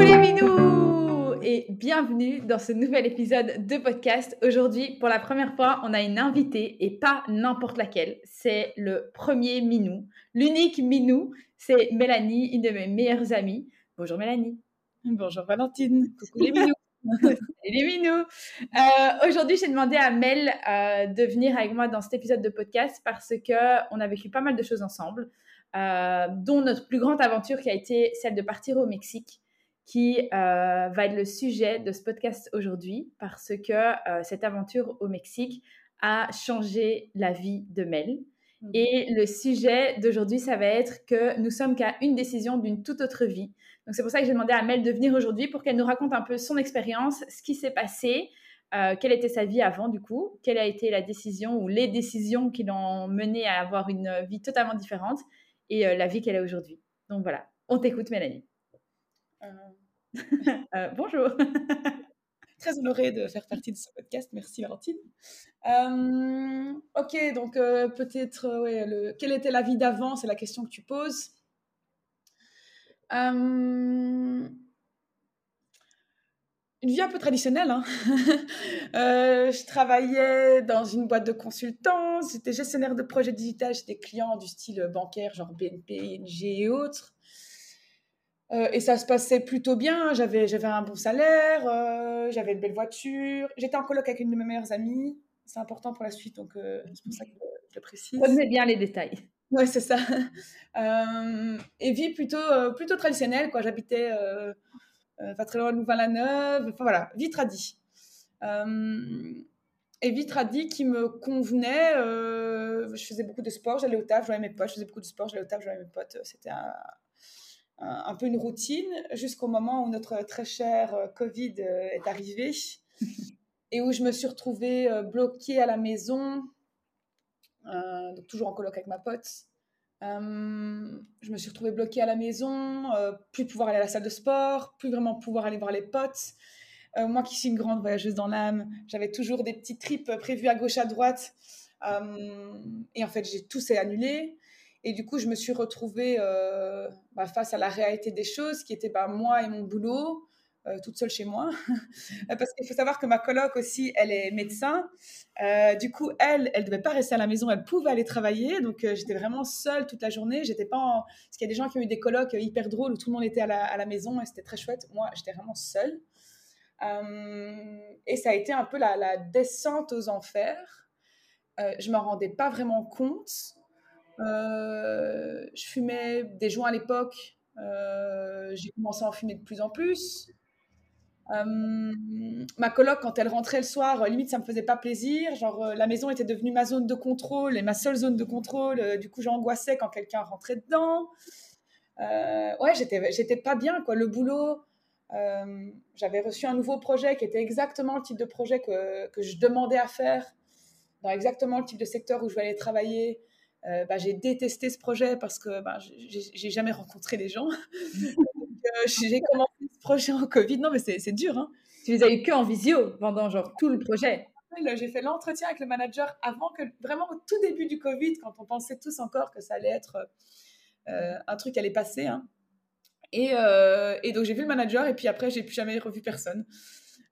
les minous et bienvenue dans ce nouvel épisode de podcast. Aujourd'hui, pour la première fois, on a une invitée et pas n'importe laquelle. C'est le premier minou, l'unique minou. C'est Mélanie, une de mes meilleures amies. Bonjour Mélanie. Bonjour Valentine. Coucou les minous. les minous. Euh, Aujourd'hui, j'ai demandé à Mel euh, de venir avec moi dans cet épisode de podcast parce que on a vécu pas mal de choses ensemble, euh, dont notre plus grande aventure qui a été celle de partir au Mexique, qui euh, va être le sujet de ce podcast aujourd'hui parce que euh, cette aventure au Mexique a changé la vie de Mel. Mhm. Et le sujet d'aujourd'hui, ça va être que nous sommes qu'à une décision d'une toute autre vie. Donc c'est pour ça que j'ai demandé à Mel de venir aujourd'hui pour qu'elle nous raconte un peu son expérience, ce qui s'est passé, euh, quelle était sa vie avant du coup, quelle a été la décision ou les décisions qui l'ont menée à avoir une vie totalement différente et la vie qu'elle a aujourd'hui. Donc voilà, on t'écoute Mélanie. Euh, bonjour. très honorée de faire partie de ce podcast. Merci Valentine. Euh, ok, donc euh, peut-être, ouais, le... quelle était la vie d'avant? C'est la question que tu poses. Une vie un peu traditionnelle. hein. Je travaillais dans une boîte de consultance, j'étais gestionnaire de projets digital chez des clients du style bancaire, genre BNP, ING et autres. Euh, et ça se passait plutôt bien. J'avais, j'avais un bon salaire, euh, j'avais une belle voiture. J'étais en coloc avec une de mes meilleures amies. C'est important pour la suite, donc euh, c'est pour ça que je le précise. Retenez bien les détails. Ouais, c'est ça. Et vie plutôt, plutôt traditionnelle, quoi. J'habitais pas très loin de Louvain-la-Neuve. Enfin voilà, vie tradie. Et vie tradie qui me convenait. je faisais beaucoup de sport, j'allais au taf, je voyais mes potes. Je faisais beaucoup de sport, j'allais au taf, je voyais mes potes. C'était un, un, peu une routine jusqu'au moment où notre très cher euh, Covid euh, est arrivé et où je me suis retrouvée euh, bloquée à la maison, euh, donc toujours en coloc avec ma pote. Euh, je me suis retrouvée bloquée à la maison, euh, plus pouvoir aller à la salle de sport, plus vraiment pouvoir aller voir les potes. Euh, moi qui suis une grande voyageuse dans l'âme, j'avais toujours des petits trips prévus à gauche, à droite. Euh, et en fait, j'ai tout s'est annulé. Et du coup, je me suis retrouvée euh, bah, face à la réalité des choses, qui était bah, moi et mon boulot, euh, toute seule chez moi. Parce qu'il faut savoir que ma coloc aussi, elle est médecin. Euh, du coup, elle, elle devait pas rester à la maison, elle pouvait aller travailler. Donc, j'étais vraiment seule toute la journée. J'étais pas. Parce qu'il y a des gens qui ont eu des colocs hyper drôles où tout le monde était à la, à la maison et c'était très chouette. Moi, j'étais vraiment seule. Et ça a été un peu la, la descente aux enfers. Je m'en rendais pas vraiment compte. Euh, je fumais des joints à l'époque. Euh, j'ai commencé à en fumer de plus en plus. Euh, ma coloc, quand elle rentrait le soir, limite, ça me faisait pas plaisir. Genre, la maison était devenue ma zone de contrôle et ma seule zone de contrôle. Du coup, j'angoissais quand quelqu'un rentrait dedans. Ouais, j'étais, j'étais pas bien, quoi. Le boulot, j'avais reçu un nouveau projet qui était exactement le type de projet que, que je demandais à faire, dans exactement le type de secteur où je voulais aller travailler. Euh, bah, j'ai détesté ce projet parce que bah, j'ai, jamais rencontré les gens. Euh, j'ai commencé ce projet en Covid. Non, mais c'est, c'est dur, hein. Tu les as eu que en visio pendant genre tout le projet. J'ai fait l'entretien avec le manager avant que, vraiment au tout début du Covid, quand on pensait tous encore que ça allait être euh, un truc qui allait passer. hein. Et, euh, et donc j'ai vu le manager et puis après j'ai plus jamais revu personne.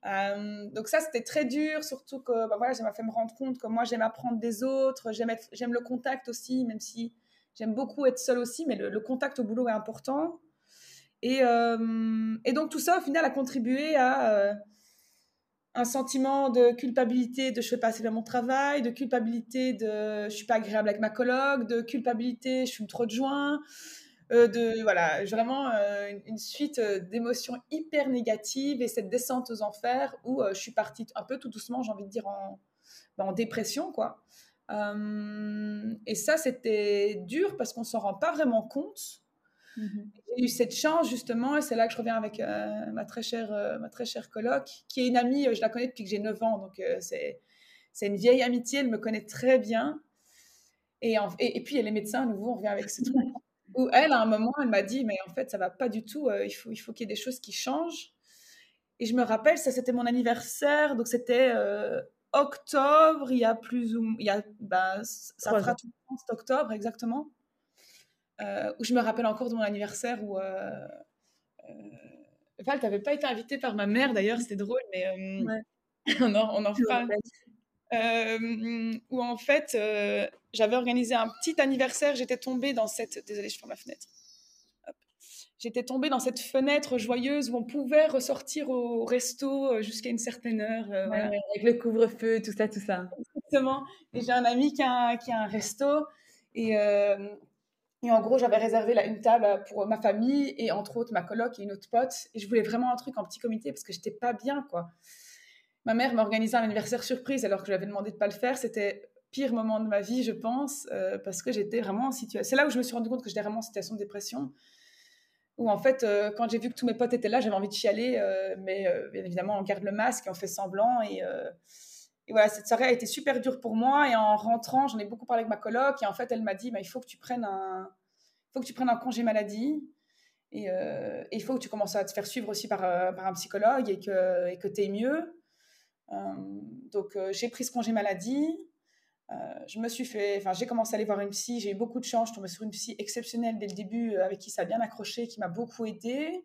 Euh, donc ça c'était très dur, surtout que bah, voilà, ça m'a fait me rendre compte que moi j'aime apprendre des autres, j'aime, le contact aussi, même si j'aime beaucoup être seule aussi, mais le, contact au boulot est important. Et, euh, et donc tout ça au final a contribué à euh, un sentiment de culpabilité de je fais pas assez bien mon travail, de culpabilité de je suis pas agréable avec ma coloc, de culpabilité je fume trop de joints, euh, de voilà vraiment euh, une, une suite euh, d'émotions hyper négatives et cette descente aux enfers où euh, je suis partie un peu tout doucement j'ai envie de dire en, ben, en dépression quoi. Euh, et ça c'était dur parce qu'on s'en rend pas vraiment compte. J'ai eu cette chance justement, et c'est là que je reviens avec euh, ma, très chère, euh, ma très chère coloc, qui est une amie, euh, je la connais depuis que j'ai 9 ans, donc euh, c'est, c'est une vieille amitié, elle me connaît très bien. Et, en- et, et puis elle est médecin, à nouveau, on revient avec ce truc. Où elle, à un moment, elle m'a dit, mais en fait, ça va pas du tout, euh, il faut, il faut qu'il y ait des choses qui changent. Et je me rappelle, ça c'était mon anniversaire, donc c'était euh, octobre, il y a plus ou il y a, ben, ça fera tout le temps, cet octobre, exactement euh, où je me rappelle encore de mon anniversaire où, euh, euh, Val, t'avais pas été invitée par ma mère d'ailleurs, c'était drôle, mais on en, on en reparle. Où en fait, j'avais organisé un petit anniversaire, j'étais tombée dans cette. Désolée, je ferme ma fenêtre j'étais tombée dans cette fenêtre joyeuse où on pouvait ressortir au resto euh, jusqu'à une certaine heure. Euh, avec le couvre-feu, tout ça, tout ça. Exactement. Et j'ai un ami qui a un, qui a un resto. Et, euh, et en gros, j'avais réservé là, une table pour ma famille et entre autres ma coloc et une autre pote. Et je voulais vraiment un truc en petit comité parce que j'étais pas bien, quoi. Ma mère m'a organisé un anniversaire surprise alors que je lui avais demandé de pas le faire. C'était pire moment de ma vie, je pense, parce que j'étais vraiment en situation. C'est là où je me suis rendu compte que j'étais vraiment en situation de dépression où en fait, euh, quand j'ai vu que tous mes potes étaient là, j'avais envie de chialer, euh, mais euh, bien évidemment, on garde le masque et on fait semblant. Et, et, voilà, cette soirée a été super dure pour moi. Et en rentrant, j'en ai beaucoup parlé avec ma coloc. Et en fait, elle m'a dit, bah, il faut que tu prennes un, congé maladie. Et il faut que tu commences à te faire suivre aussi par, un psychologue et que et tu es mieux. Donc, j'ai pris ce congé maladie. Euh, je me suis fait, enfin, j'ai commencé à aller voir une psy. J'ai eu beaucoup de chance. Je tombée sur une psy exceptionnelle dès le début, euh, avec qui ça a bien accroché, qui m'a beaucoup aidée.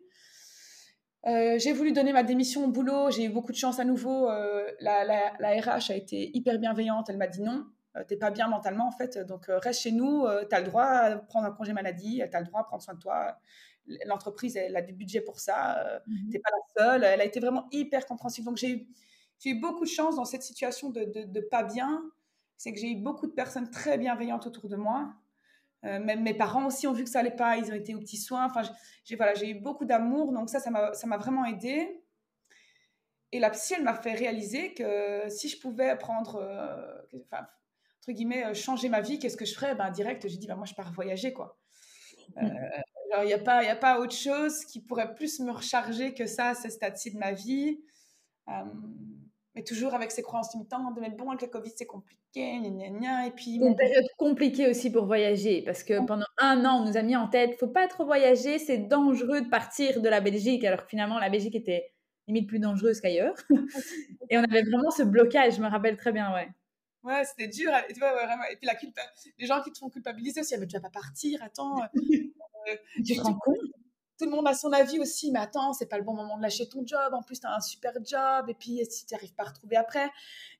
Euh, j'ai voulu donner ma démission au boulot. J'ai eu beaucoup de chance à nouveau. la, la, la, RH a été hyper bienveillante. Elle m'a dit non, t'es pas bien mentalement en fait. Donc reste chez nous. tu as le droit à prendre un congé maladie. Tu as le droit à prendre soin de toi. L'entreprise, elle a du budget pour ça. Tu mmh T'es pas la seule. Elle a été vraiment hyper compréhensive. Donc j'ai eu, eu, beaucoup de chance dans cette situation de, de, de pas bien c'est que j'ai eu beaucoup de personnes très bienveillantes autour de moi. Euh, même mes parents aussi ont vu que ça allait pas, ils ont été aux petits soins. Enfin, j'ai voilà, j'ai eu beaucoup d'amour, donc ça, ça m'a vraiment aidé. Et la psy, elle m'a fait réaliser que si je pouvais prendre, euh, enfin, entre guillemets, euh, changer ma vie, qu'est-ce que je ferais? Ben direct, j'ai dit, ben, moi, je pars voyager, quoi. il n'y a, pas, a pas autre chose qui pourrait plus me recharger que ça à ce stade-ci de ma vie mais toujours avec ses croyances limitantes, de mettre bon avec le Covid, c'est compliqué, gna, gna, gna, et puis... C'est une période compliquée aussi pour voyager, parce que pendant un an, on nous a mis en tête, faut pas trop voyager, c'est dangereux de partir de la Belgique, alors que finalement, la Belgique était limite plus dangereuse qu'ailleurs. et on avait vraiment ce blocage, je me rappelle très bien, ouais. Ouais, c'était dur. Et, tu vois, vraiment. et puis la culpa... les gens qui te font culpabiliser aussi, ah, mais tu vas pas partir, attends. Euh, tu te rends compte? Tout le monde a son avis aussi, mais attends, c'est pas le bon moment de lâcher ton job. En plus, tu as un super job, et puis si tu n'arrives pas à retrouver après.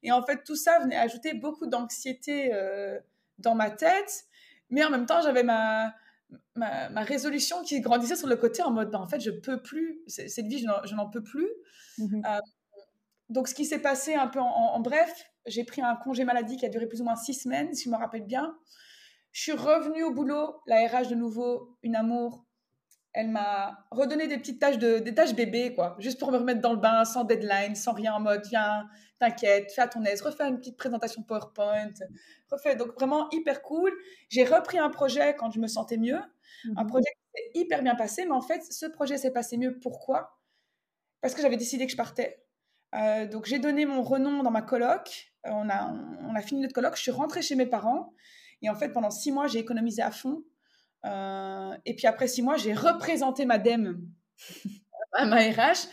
Et en fait, tout ça venait ajouter beaucoup d'anxiété euh, dans ma tête, mais en même temps, j'avais ma, ma, résolution qui grandissait sur le côté en mode, ben, en fait, je peux plus, cette vie, je n'en peux plus. Mmh euh, donc, ce qui s'est passé un peu en, bref, j'ai pris un congé maladie qui a duré plus ou moins six semaines, si je me rappelle bien. Je suis revenue au boulot, la RH de nouveau, une amour, elle m'a redonné des petites tâches de des tâches bébés quoi, juste pour me remettre dans le bain, sans deadline, sans rien en mode viens, t'inquiète, fais à ton aise, refais une petite présentation PowerPoint, refais donc vraiment hyper cool. J'ai repris un projet quand je me sentais mieux, un mhm. projet qui s'est hyper bien passé, mais en fait ce projet s'est passé mieux. Pourquoi? Parce que j'avais décidé que je partais. Euh, donc j'ai donné mon renom dans ma coloc, on a on a fini notre coloc, je suis rentrée chez mes parents. Et en fait pendant six mois j'ai économisé à fond euh, et puis après six mois, j'ai représenté Madame à ma RH.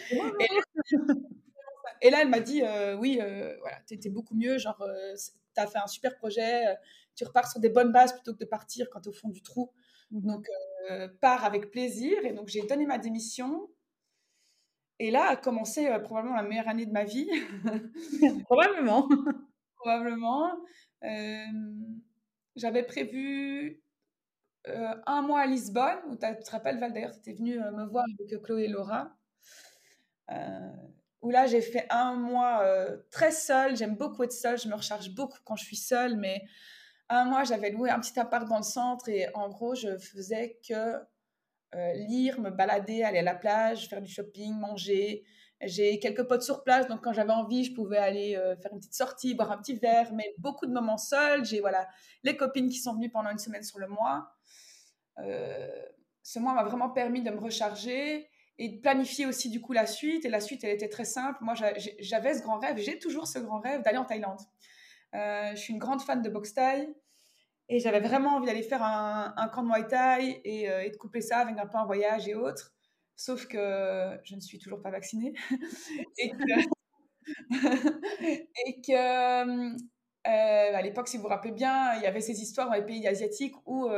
Et, là, elle m'a dit euh, Oui, euh, voilà, tu étais beaucoup mieux. Genre, tu as fait un super projet. tu repars sur des bonnes bases plutôt que de partir quand tu es au fond du trou. Mmh. Donc, pars avec plaisir. Et donc, j'ai donné ma démission. Et là a commencé probablement la meilleure année de ma vie. probablement. probablement. J'avais prévu euh, un mois à Lisbonne, où tu te rappelles, Val, d'ailleurs, tu étais venue euh, me voir avec Chloé et Laura. Euh, où là, j'ai fait un mois très seul. J'aime beaucoup être seule. Je me recharge beaucoup quand je suis seule. Mais un mois, j'avais loué un petit appart dans le centre. Et en gros, je faisais que lire, me balader, aller à la plage, faire du shopping, manger. J'ai quelques potes sur place, donc quand j'avais envie, je pouvais aller faire une petite sortie, boire un petit verre, mais beaucoup de moments seuls. J'ai voilà les copines qui sont venues pendant une semaine sur le mois. Euh, ce mois m'a vraiment permis de me recharger et de planifier aussi du coup la suite. Et la suite, elle était très simple. Moi, j'avais ce grand rêve, j'ai toujours ce grand rêve d'aller en Thaïlande. Euh, je suis une grande fan de boxe thaï et j'avais vraiment envie d'aller faire un, camp de Muay Thai et, euh, de couper ça avec un peu un voyage et autres. Sauf que je ne suis toujours pas vaccinée et que à l'époque, si vous vous rappelez bien, il y avait ces histoires dans les pays asiatiques où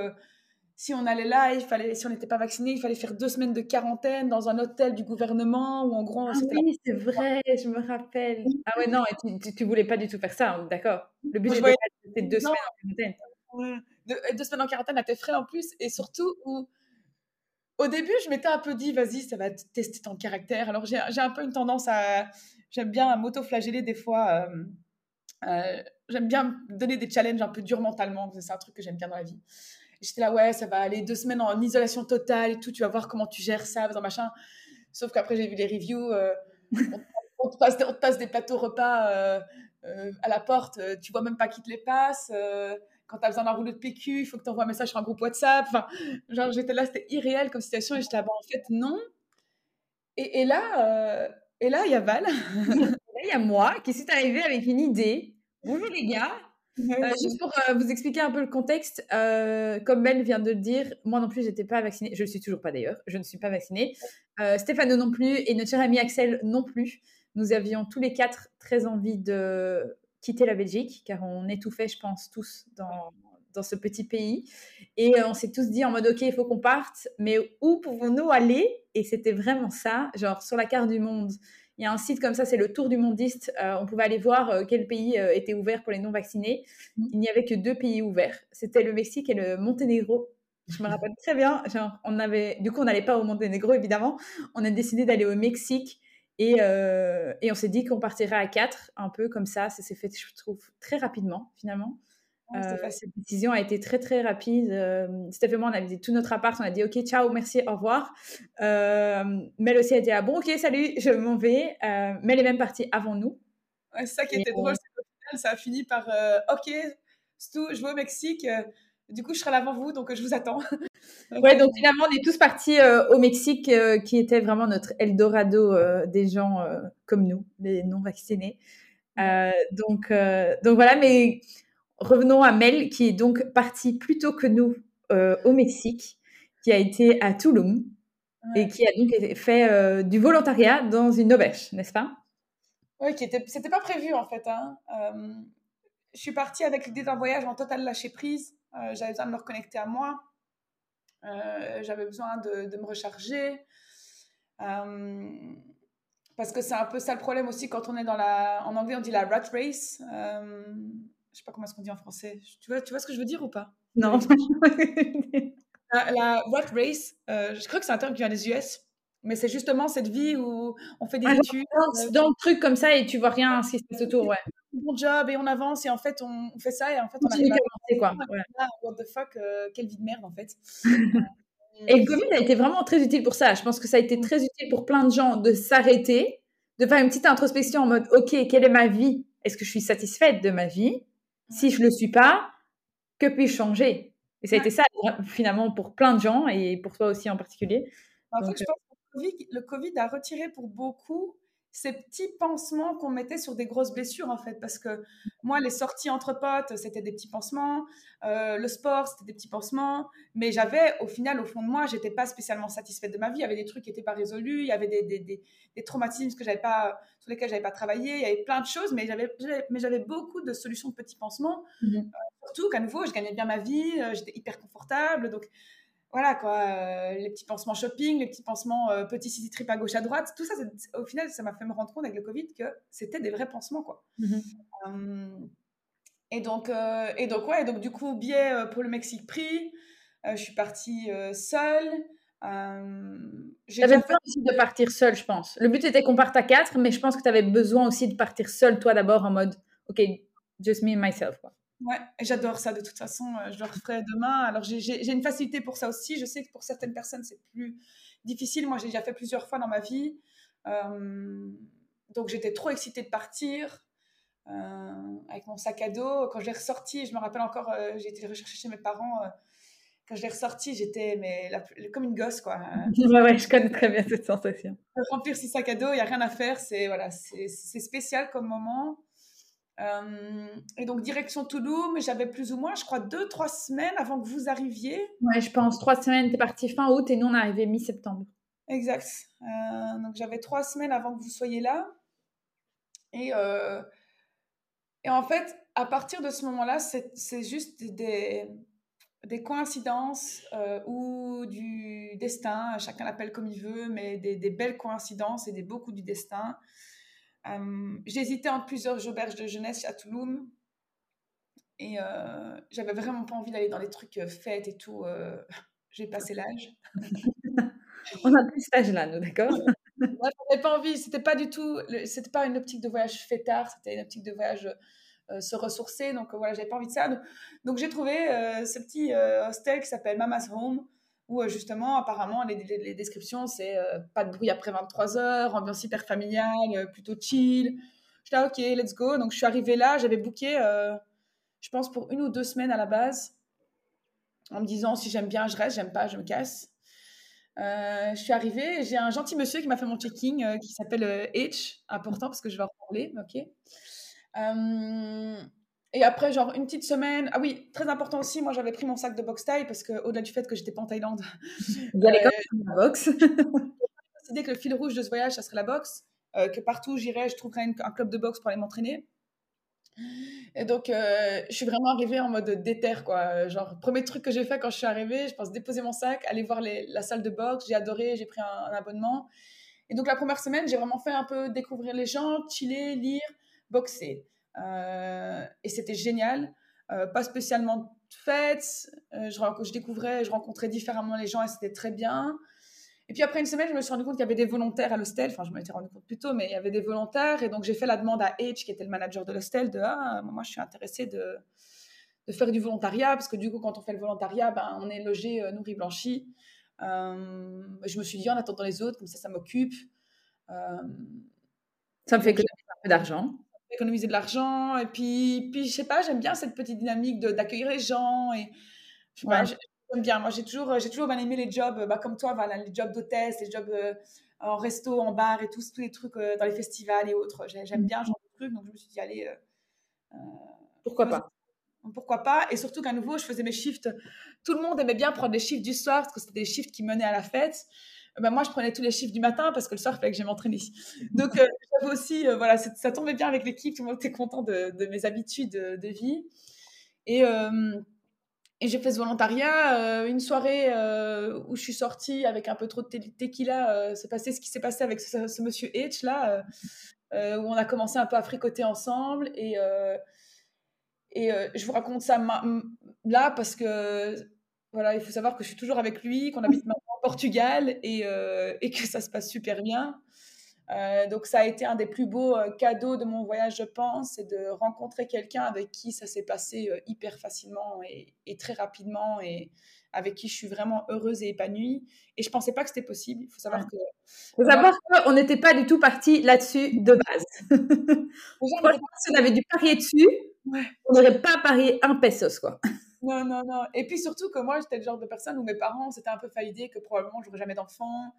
si on allait là, il fallait, si on n'était pas vacciné, il fallait faire deux semaines de quarantaine dans un hôtel du gouvernement ou en gros. Ah oui, c'est vrai, je me rappelle. Ah ouais, non, tu, tu, voulais pas du tout faire ça, d'accord. Le but c'était deux semaines en quarantaine. Deux, deux, semaines en quarantaine à tes frais en plus, et surtout où au début, je m'étais un peu dit, vas-y, ça va tester ton caractère. Alors j'ai un peu une tendance à, j'aime bien m'auto-flageller des fois. Euh, euh, j'aime bien donner des challenges un peu durs mentalement. C'est un truc que j'aime bien dans la vie. J'étais là, ouais, ça va aller deux semaines en isolation totale et tout. Tu vas voir comment tu gères ça, machin. Sauf qu'après, j'ai vu les reviews. Euh, on, te passe, on, te passe, des plateaux repas euh, à la porte. Tu vois même pas qui te les passe. quand tu as besoin d'un rouleau de PQ, il faut que tu envoies un message sur un groupe WhatsApp. Enfin, genre, j'étais là, c'était irréel comme situation. Et j'étais là, en fait, non. Et, et là, et là, il y a Val. il y a moi qui suis arrivée avec une idée. Bonjour les gars. Euh, juste pour euh, vous expliquer un peu le contexte, euh, comme Mel vient de le dire, moi non plus, j'étais pas vaccinée. Je ne suis toujours pas d'ailleurs. Je ne suis pas vaccinée. Stéphano non plus et notre cher ami Axel non plus. Nous avions tous les quatre très envie de quitter la Belgique, car on étouffait, je pense, tous dans, dans ce petit pays. Et on s'est tous dit en mode, OK, il faut qu'on parte, mais où pouvons-nous aller? Et c'était vraiment ça, genre sur la carte du monde. Il y a un site comme ça, c'est le Tour du Mondiste. Euh, on pouvait aller voir euh, quel pays euh, était ouvert pour les non-vaccinés. Mmh. Il n'y avait que deux pays ouverts. C'était le Mexique et le Monténégro. Je me rappelle très bien. Genre, on avait, du coup, on n'allait pas au Monténégro, évidemment. On a décidé d'aller au Mexique. Et, et on s'est dit qu'on partirait à quatre, un peu comme ça. Ça s'est fait, je trouve, très rapidement, finalement. Euh, cette décision a été très très rapide. Euh, Steph et moi, on a visité tout notre appart, on a dit ok, ciao, merci, au revoir. Euh, Mel aussi a dit ah bon, ok, salut, je m'en vais. Euh, Mel est même partie avant nous. c'est ça qui était drôle, c'est qu'au final, ça a fini par ok, Stu, je vais au Mexique. du coup, je serai là avant vous, donc je vous attends. ouais, donc finalement, on est tous partis au Mexique, qui était vraiment notre Eldorado des gens comme nous, les non vaccinés. donc, donc voilà, mais revenons à Mel, qui est donc partie plus tôt que nous euh, au Mexique, qui a été à Tulum et qui a donc fait euh, du volontariat dans une auberge, n'est-ce pas? Oui, qui était, c'était pas prévu en fait. Hein. Euh, je suis partie avec l'idée d'un voyage en total lâcher prise. j'avais besoin de me reconnecter à moi. j'avais besoin de, de, me recharger. parce que c'est un peu ça le problème aussi quand on est dans la. En anglais, on dit la rat race je sais pas comment est-ce qu'on dit en français. Tu vois, tu vois ce que je veux dire ou pas? Non. la, la What Race, euh, je crois que c'est un terme qui vient des US, mais c'est justement cette vie où on fait des ah, études. Euh, dans le truc comme ça et tu vois rien ce qui se passe autour, ouais. Bon job et on avance et en fait on, fait ça et en fait on a commencé quoi. What the fuck, euh, quelle vie de merde en fait. et le Covid a été vraiment très utile pour ça. Je pense que ça a été très utile pour plein de gens de s'arrêter, de faire une petite introspection en mode ok, quelle est ma vie? Est-ce que je suis satisfaite de ma vie? Si je ne le suis pas, que puis-je changer? Et ça a été ça, finalement, pour plein de gens et pour toi aussi en particulier. En fait, je pense que le COVID, le COVID a retiré pour beaucoup ces petits pansements qu'on mettait sur des grosses blessures en fait parce que moi les sorties entre potes c'était des petits pansements euh, le sport c'était des petits pansements mais j'avais au final au fond de moi j'étais pas spécialement satisfaite de ma vie. Il y avait des trucs qui n'étaient pas résolus il y avait des, des, des, traumatismes que j'avais pas sur lesquels j'avais pas travaillé il y avait plein de choses mais j'avais mais j'avais beaucoup de solutions de petits pansements. Mmh euh, surtout qu'à nouveau je gagnais bien ma vie euh, j'étais hyper confortable donc voilà quoi, euh, les petits pansements shopping, les petits pansements euh, petits city trip à gauche à droite, tout ça, au final, ça m'a fait me rendre compte avec le Covid que c'était des vrais pansements quoi. Mmh euh, et donc, et donc ouais, donc du coup, billet pour le Mexique pris, je suis partie seule. J'avais besoin aussi de partir seule, je pense. Le but était qu'on parte à quatre, mais je pense que tu avais besoin aussi de partir seule, toi d'abord, en mode, OK, just me and myself. Quoi. Ouais, j'adore ça de toute façon, euh, je le referai demain. Alors j'ai une facilité pour ça aussi, je sais que pour certaines personnes c'est plus difficile, moi j'ai déjà fait plusieurs fois dans ma vie. Euh, donc j'étais trop excitée de partir euh, avec mon sac à dos. Quand je l'ai ressorti, je me rappelle encore, j'ai été rechercher chez mes parents. quand je l'ai ressorti, j'étais mais comme une gosse quoi. ouais, ouais, je connais très bien cette sensation. Remplir ce sac à dos, il y a rien à faire, c'est voilà, c'est spécial comme moment. Euh, et donc, direction Toulouse, j'avais plus ou moins, je crois, deux, trois semaines avant que vous arriviez. Ouais, je pense, trois semaines. T'es parti fin août et nous, on est arrivé mi-septembre. Exact. Euh, donc, j'avais trois semaines avant que vous soyez là. Et, euh, et en fait, à partir de ce moment-là, c'est juste des. des coïncidences ou du destin, chacun l'appelle comme il veut, mais des, des, belles coïncidences et des beaucoup du destin. Euh, J'hésitais entre plusieurs auberges de jeunesse à Toulouse et euh, j'avais vraiment pas envie d'aller dans les trucs euh, fêtes et tout. J'ai passé l'âge. On a plus cet âge-là, nous, d'accord? Moi, j'avais pas envie. C'était pas du tout. C'était pas une optique de voyage fêtard. C'était une optique de voyage euh, se ressourcer. Donc euh, voilà, j'avais pas envie de ça. Donc, j'ai trouvé euh, ce petit hostel qui s'appelle Mama's Home où justement, apparemment, les, descriptions, c'est pas de bruit après 23 heures, ambiance hyper familiale, plutôt chill. J'étais là, ok, let's go. Donc je suis arrivée là, j'avais booké, je pense, pour une ou deux semaines à la base, en me disant si j'aime bien, je reste, j'aime pas, je me casse. je suis arrivée, j'ai un gentil monsieur qui m'a fait mon checking qui s'appelle H, important parce que je vais en parler, ok. Euh, et après, genre une petite semaine. Ah oui, très important aussi, moi j'avais pris mon sac de boxe taille parce qu'au-delà du fait que j'étais pas en Thaïlande. Vous allez comme la boxe. J'ai décidé que le fil rouge de ce voyage, ça serait la boxe. Euh, que partout où j'irais, je trouverais un club de boxe pour aller m'entraîner. Et donc, euh, je suis vraiment arrivée en mode déter, quoi. Genre, premier truc que j'ai fait quand je suis arrivée, je pense déposer mon sac, aller voir les, la salle de boxe. J'ai adoré, j'ai pris un, un, abonnement. Et donc, la première semaine, j'ai vraiment fait un peu découvrir les gens, chiller, lire boxer. Euh, et c'était génial. Euh, pas spécialement de fête. Euh, je, découvrais, je rencontrais différemment les gens et c'était très bien. Et puis après une semaine, je me suis rendu compte qu'il y avait des volontaires à l'hostel. Enfin, je m'en étais rendu compte plus tôt, mais il y avait des volontaires. Et donc, j'ai fait la demande à H, qui était le manager de l'hostel, de Ah, moi, je suis intéressée de, de, faire du volontariat. Parce que du coup, quand on fait le volontariat, ben, on est logé, nourri, blanchi. je me suis dit, en attendant les autres, comme ça, ça m'occupe. ça me fait que un peu d'argent économiser de l'argent. Et puis, puis, je sais pas, j'aime bien cette petite dynamique d'accueillir les gens. Et je j'aime bien. Moi, j'ai toujours, j'ai toujours bien aimé les jobs, bah, comme toi, voilà, les jobs d'hôtesse, les jobs euh, en resto, en bar et tous, tous les trucs euh, dans les festivals et autres. J'aime bien ce genre de trucs. Donc, je me suis dit, allez. Euh, pourquoi pas? pourquoi pas? Et surtout qu'à nouveau, je faisais mes shifts. Tout le monde aimait bien prendre les shifts du soir parce que c'était des shifts qui menaient à la fête. Ben moi, je prenais tous les chiffres du matin parce que le soir, il fallait que j'aille m'entraîner. Donc, euh, j'avais aussi, euh, voilà, ça tombait bien avec l'équipe, tout le monde était content de, mes habitudes de, vie. Et, euh, j'ai fait ce volontariat, une soirée où je suis sortie avec un peu trop de tequila, c'est passé ce qui s'est passé avec ce, monsieur H, là, où on a commencé un peu à fricoter ensemble. Et, et je vous raconte ça là parce que, voilà, il faut savoir que je suis toujours avec lui, qu'on habite Portugal et, euh, et, que ça se passe super bien. Euh, donc ça a été un des plus beaux euh, cadeaux de mon voyage, je pense, c'est de rencontrer quelqu'un avec qui ça s'est passé hyper facilement et, et, très rapidement et avec qui je suis vraiment heureuse et épanouie. Et je pensais pas que c'était possible. Il faut savoir que. faut savoir qu'on n'était pas du tout parti là-dessus de base. on avait dû parier dessus, on n'aurait pas parié un pesos, quoi. Non, non, non. Et puis surtout que moi, j'étais le genre de personne où mes parents s'étaient un peu fait l'idée que probablement j'aurais jamais d'enfant,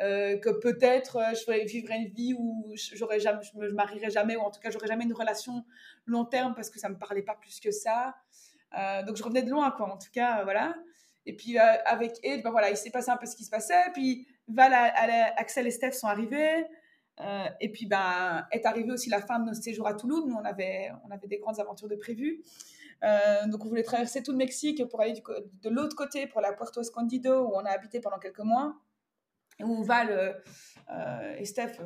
euh, que peut-être euh, je vivrais une vie où j'aurais jamais, je me marierais jamais, ou en tout cas j'aurais jamais une relation long terme parce que ça me parlait pas plus que ça. Euh, donc je revenais de loin, quoi. En tout cas, voilà. Et puis avec Ed, ben voilà, il s'est passé un peu ce qui se passait. Puis Val, Axel et Steph sont arrivés. et puis, ben, est arrivée aussi la fin de notre séjour à Toulouse. Nous, on avait, on avait des grandes aventures de prévues. Euh, donc, on voulait traverser tout le Mexique pour aller du, de l'autre côté, pour la Puerto Escondido, où on a habité pendant quelques mois, où Val euh, euh, et Steph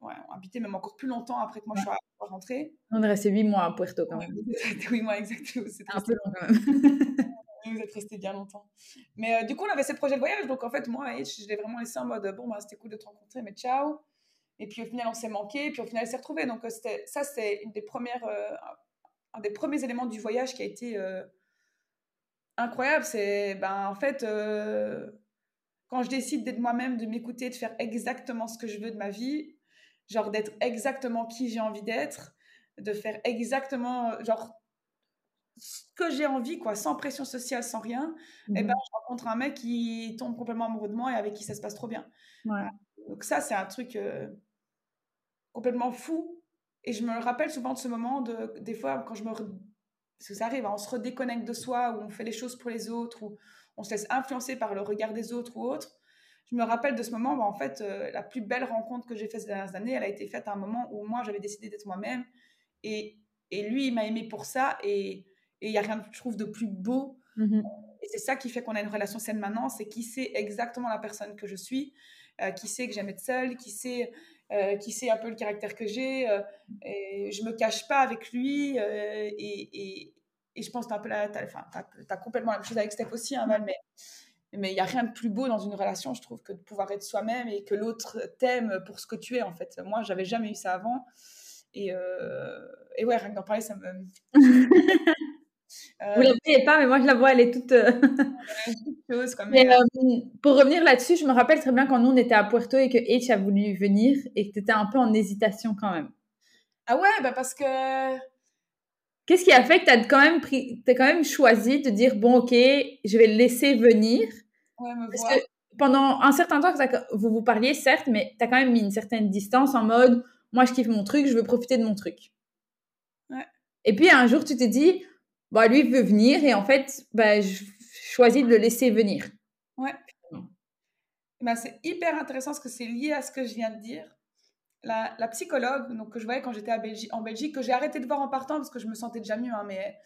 ouais, ont habité même encore plus longtemps après que moi je sois rentrée. On est resté huit mois à Puerto quand même. oui, mois exactement. C'est un peu long quand même. Vous êtes resté bien longtemps. Mais du coup, on avait ces projets de voyage. Donc, en fait, moi, je l'ai vraiment laissé en mode bon, bah, c'était cool de te rencontrer, mais ciao. Et puis, au final, on s'est manqué. Et puis, au final, elle s'est retrouvée. Donc, ça, c'est une des premières, un des premiers éléments du voyage qui a été euh, incroyable, c'est ben, en fait, euh, quand je décide d'être moi-même, de m'écouter, de faire exactement ce que je veux de ma vie, genre d'être exactement qui j'ai envie d'être, de faire exactement, genre, ce que j'ai envie, quoi, sans pression sociale, sans rien, et eh ben, mmh je rencontre un mec qui tombe complètement amoureux de moi et avec qui ça se passe trop bien. Donc ça, c'est un truc euh, complètement fou et je me rappelle souvent de ce moment, de, des fois, quand je me. Parce que ça arrive, hein, on se redéconnecte de soi, où on fait les choses pour les autres, où on se laisse influencer par le regard des autres ou autre. Je me rappelle de ce moment en fait, euh, la plus belle rencontre que j'ai faite ces dernières années, elle a été faite à un moment où moi, j'avais décidé d'être moi-même. Et, et lui, il m'a aimé pour ça. Et il n'y a rien, je trouve, de plus beau. Mmh Et c'est ça qui fait qu'on a une relation saine maintenant, c'est qui sait exactement la personne que je suis, qui sait que j'aime être seule, qui sait, qui sait un peu le caractère que j'ai. et je me cache pas avec lui. et, et je pense que tu as, complètement la même chose avec Steph aussi, hein, Val, mais mais il n'y a rien de plus beau dans une relation, je trouve, que de pouvoir être soi-même et que l'autre t'aime pour ce que tu es, en fait. Moi, j'avais jamais eu ça avant. Et, euh... et ouais, rien que d'en parler, ça me. euh... Vous la voyez pas, mais moi, je la vois, elle est toute. Chose, pour revenir là-dessus, je me rappelle très bien quand nous, on était à Puerto et que H a voulu venir et que tu étais un peu en hésitation quand même. Ah ouais, bah parce que Qu'est-ce qui a fait que tu as quand même pris, as quand même choisi de dire bon ok, je vais le laisser venir? Ouais, me Parce que pendant un certain temps vous vous parliez certes, mais tu as quand même mis une certaine distance en mode moi je kiffe mon truc, je veux profiter de mon truc. Ouais. Et puis un jour tu t'es dit bah lui veut venir et en fait bah je choisis de le laisser venir. Ouais. Bah, c'est hyper intéressant parce que c'est lié à ce que je viens de dire la, psychologue donc, que je voyais quand j'étais en Belgique, que j'ai arrêté de voir en partant parce que je me sentais déjà mieux, hein, mais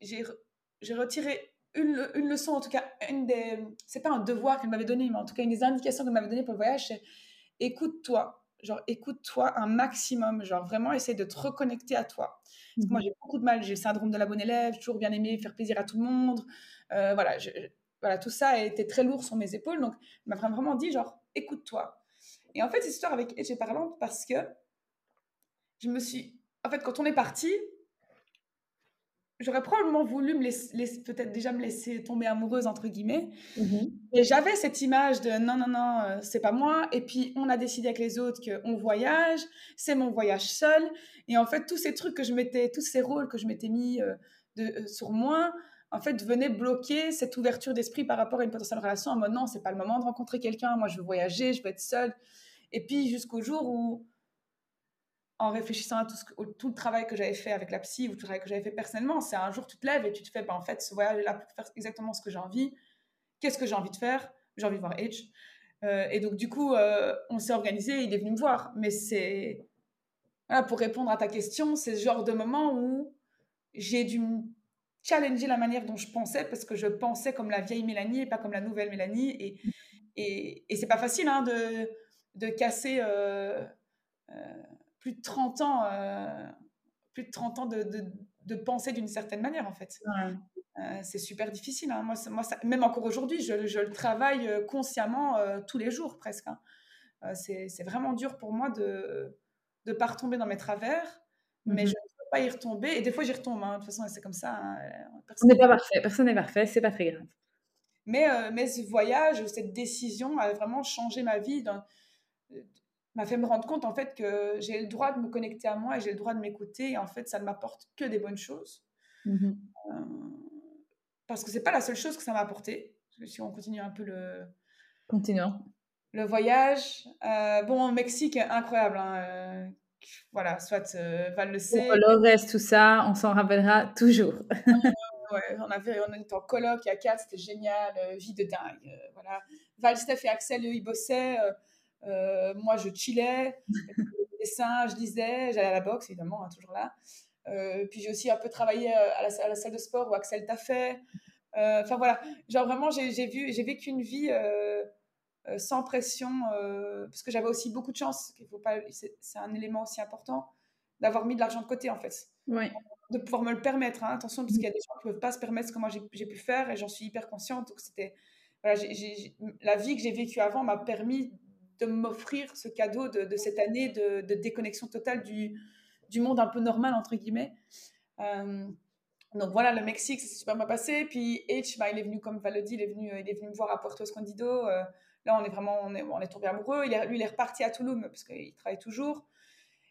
j'ai retiré une, une, leçon, en tout cas, une des. C'est pas un devoir qu'elle m'avait donné, mais en tout cas, une des indications qu'elle m'avait donné pour le voyage, c'est écoute-toi. Genre, écoute-toi un maximum. Genre, vraiment, essaie de te reconnecter à toi. Parce que moi, mhm. j'ai beaucoup de mal. J'ai le syndrome de la bonne élève, toujours bien aimé faire plaisir à tout le monde. Euh, voilà, voilà, tout ça a été très lourd sur mes épaules. Donc, elle m'a vraiment dit, genre, écoute-toi. Et en fait, cette histoire avec Edge est parlante parce que je me suis. En fait, quand on est parti, j'aurais probablement voulu me laisser, peut-être déjà me laisser tomber amoureuse, entre guillemets. Mm-hmm. Et j'avais cette image de non, non, non, euh, c'est pas moi. Et puis, on a décidé avec les autres qu'on voyage, c'est mon voyage seul. Et en fait, tous ces trucs que je m'étais, tous ces rôles que je m'étais mis euh, de, euh, sur moi, en fait, venaient bloquer cette ouverture d'esprit par rapport à une potentielle relation en mode non, c'est pas le moment de rencontrer quelqu'un, moi je veux voyager, je veux être seule. Et puis jusqu'au jour où, en réfléchissant à tout, ce tout le travail que j'avais fait avec la psy ou tout le travail que j'avais fait personnellement, c'est un jour tu te lèves et tu te fais, bah, en fait, ce voyage là pour faire exactement ce que j'ai envie. Qu'est-ce que j'ai envie de faire? J'ai envie de voir H. Euh, et donc, du coup, euh, on s'est organisé, il est venu me voir. Mais c'est. Pour répondre à ta question, c'est ce genre de moment où j'ai dû challenger la manière dont je pensais parce que je pensais comme la vieille Mélanie et pas comme la nouvelle Mélanie. Et, et, c'est pas facile hein, de de casser euh, plus de 30 ans, euh, plus de 30 ans de, de, penser d'une certaine manière, en fait. c'est super difficile. Hein. Moi, moi même encore aujourd'hui, je, je, le travaille consciemment tous les jours presque. Hein. c'est vraiment dur pour moi de ne pas retomber dans mes travers, mais mhm. je ne peux pas y retomber. Et des fois, j'y retombe. Hein. De toute façon, c'est comme ça. Personne n'est pas parfait. Personne n'est parfait. C'est pas très grave. Mais, mais ce voyage, cette décision a vraiment changé ma vie. Dans, m'a fait me rendre compte en fait que j'ai le droit de me connecter à moi et j'ai le droit de m'écouter. Et en fait ça ne m'apporte que des bonnes choses. Mmh euh, parce que c'est pas la seule chose que ça m'a apporté. Si on continue un peu le continuons le voyage euh, bon au Mexique incroyable hein, euh, voilà soit Val le sait reste tout ça on s'en rappellera toujours. Ouais, on avait on était en coloc il y a quatre c'était génial vie de dingue voilà. Val Steph et Axel eux, ils bossaient euh, moi, je chillais, des dessins, je lisais, j'allais à la boxe, évidemment, hein, toujours là. Euh, puis j'ai aussi un peu travaillé euh, à la, salle de sport où Axel t'a fait. Enfin voilà, genre vraiment, j'ai vécu une vie sans pression, parce que j'avais aussi beaucoup de chance. c'est un élément aussi important d'avoir mis de l'argent de côté en fait. De pouvoir me le permettre. Hein. Attention, parce qu'il y a des gens qui ne peuvent pas se permettre ce que moi j'ai pu faire et j'en suis hyper consciente. Donc c'était, voilà, la vie que j'ai vécue avant m'a permis de m'offrir ce cadeau de, cette année de, déconnexion totale du, monde un peu normal, entre guillemets. Euh, donc voilà, le Mexique, ça s'est super bien passé. Puis H, bah, il est venu, comme Val le dit, il est venu, il est venu me voir à Puerto Escondido. Euh, là, on est vraiment, on est, on est tombé amoureux. Lui, il est reparti à Toulouse parce qu'il travaille toujours.